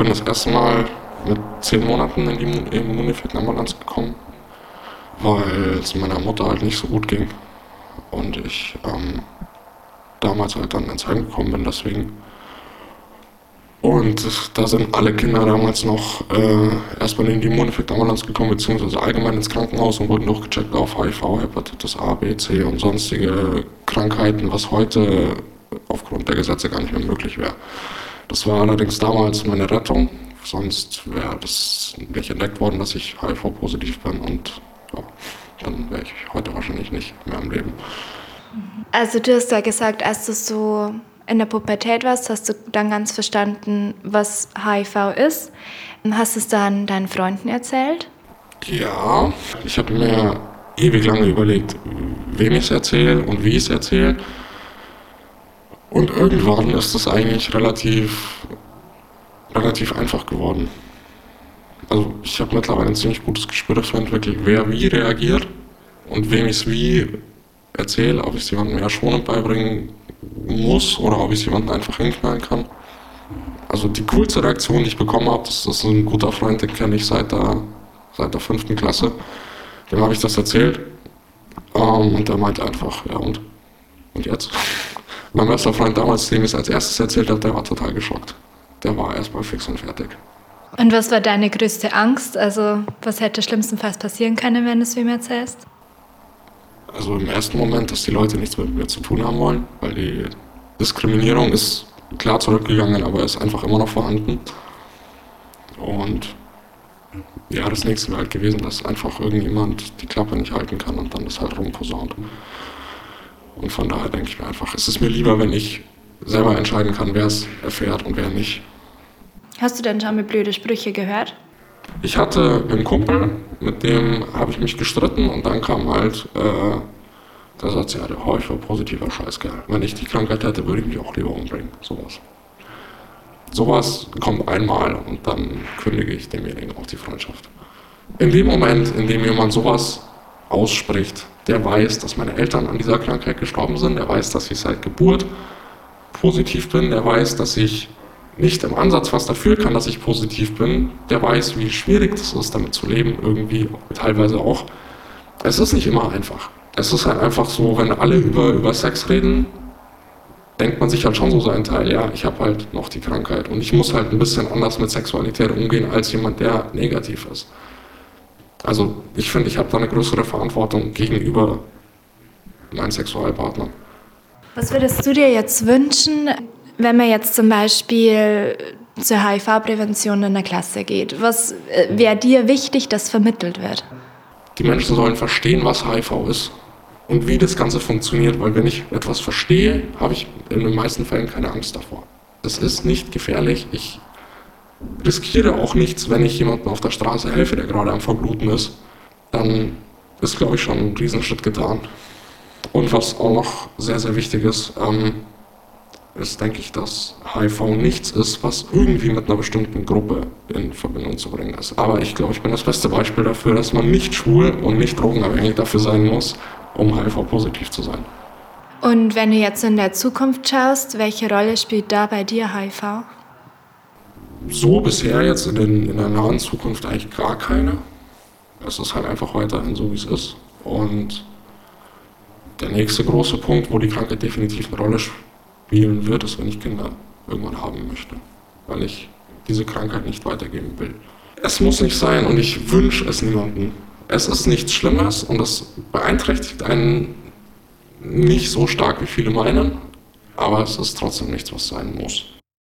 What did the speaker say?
bin das erste Mal mit zehn Monaten in die Immuneffektambulanz gekommen, weil es meiner Mutter halt nicht so gut ging. Und ich ähm, damals halt dann ins Heim gekommen bin, deswegen. Und da sind alle Kinder damals noch äh, erstmal in die Immuneffektambulanz gekommen, beziehungsweise allgemein ins Krankenhaus und wurden durchgecheckt auf HIV, Hepatitis A, B, C und sonstige Krankheiten, was heute aufgrund der Gesetze gar nicht mehr möglich wäre. Das war allerdings damals meine Rettung, sonst wäre das nicht entdeckt worden, dass ich HIV-positiv bin und ja, dann wäre ich heute wahrscheinlich nicht mehr am Leben. Also du hast ja gesagt, als du so in der Pubertät warst, hast du dann ganz verstanden, was HIV ist. Hast du es dann deinen Freunden erzählt? Ja, ich habe mir ewig lange überlegt, wem ich es erzähle und wie ich es erzähle. Und irgendwann ist es eigentlich relativ, relativ einfach geworden. Also ich habe mittlerweile ein ziemlich gutes Gespür dafür entwickelt, wer wie reagiert und wem ich es wie erzähle, ob ich es jemandem eher schonend beibringen muss oder ob ich es jemandem einfach hinknallen kann. Also die coolste Reaktion, die ich bekommen habe, das ist ein guter Freund, den kenne ich seit der, seit der fünften Klasse. Dem habe ich das erzählt ähm, und der meinte einfach, ja und? Und jetzt? Mein bester Freund damals, dem ich es als erstes erzählt habe, der war total geschockt. Der war erstmal fix und fertig. Und was war deine größte Angst? Also, was hätte schlimmstenfalls passieren können, wenn du es wem erzählst? Also im ersten Moment, dass die Leute nichts mit mir zu tun haben wollen, weil die Diskriminierung ist klar zurückgegangen, aber ist einfach immer noch vorhanden. Und ja, das nächste wäre halt gewesen, dass einfach irgendjemand die Klappe nicht halten kann und dann das halt rumposaunt. Und von daher denke ich mir einfach, es ist mir lieber, wenn ich selber entscheiden kann, wer es erfährt und wer nicht. Hast du denn schon mal blöde Sprüche gehört? Ich hatte einen Kumpel, mit dem habe ich mich gestritten und dann kam halt äh, der Satz, ja, der Häufer, positiver Scheißkerl. Wenn ich die Krankheit hätte, würde ich mich auch lieber umbringen. Sowas. Sowas kommt einmal und dann kündige ich demjenigen auch die Freundschaft. In dem Moment, in dem jemand sowas ausspricht, der weiß, dass meine Eltern an dieser Krankheit gestorben sind, der weiß, dass ich seit Geburt positiv bin, der weiß, dass ich nicht im Ansatz was dafür kann, dass ich positiv bin, der weiß, wie schwierig es ist, damit zu leben, irgendwie teilweise auch. Es ist nicht immer einfach. Es ist halt einfach so, wenn alle über, über Sex reden, denkt man sich halt schon so seinen Teil, ja, ich habe halt noch die Krankheit und ich muss halt ein bisschen anders mit Sexualität umgehen als jemand, der negativ ist. Also ich finde, ich habe da eine größere Verantwortung gegenüber meinen Sexualpartnern. Was würdest du dir jetzt wünschen, wenn man jetzt zum Beispiel zur HIV-Prävention in der Klasse geht? Was äh, wäre dir wichtig, dass vermittelt wird? Die Menschen sollen verstehen, was HIV ist und wie das Ganze funktioniert, weil wenn ich etwas verstehe, habe ich in den meisten Fällen keine Angst davor. Es ist nicht gefährlich. Ich riskiere auch nichts, wenn ich jemandem auf der Straße helfe, der gerade am Verbluten ist. Dann ist, glaube ich, schon ein Riesenschritt getan. Und was auch noch sehr, sehr wichtig ist, ähm, ist, denke ich, dass HIV nichts ist, was irgendwie mit einer bestimmten Gruppe in Verbindung zu bringen ist. Aber ich glaube, ich bin das beste Beispiel dafür, dass man nicht schwul und nicht drogenabhängig dafür sein muss, um HIV-positiv zu sein. Und wenn du jetzt in der Zukunft schaust, welche Rolle spielt da bei dir HIV? So bisher jetzt in, den, in der nahen Zukunft eigentlich gar keine. Es ist halt einfach weiterhin so, wie es ist. Und der nächste große Punkt, wo die Krankheit definitiv eine Rolle spielen wird, ist, wenn ich Kinder irgendwann haben möchte. Weil ich diese Krankheit nicht weitergeben will. Es muss nicht sein und ich wünsche es niemandem. Es ist nichts Schlimmes und es beeinträchtigt einen nicht so stark, wie viele meinen, aber es ist trotzdem nichts, was sein muss.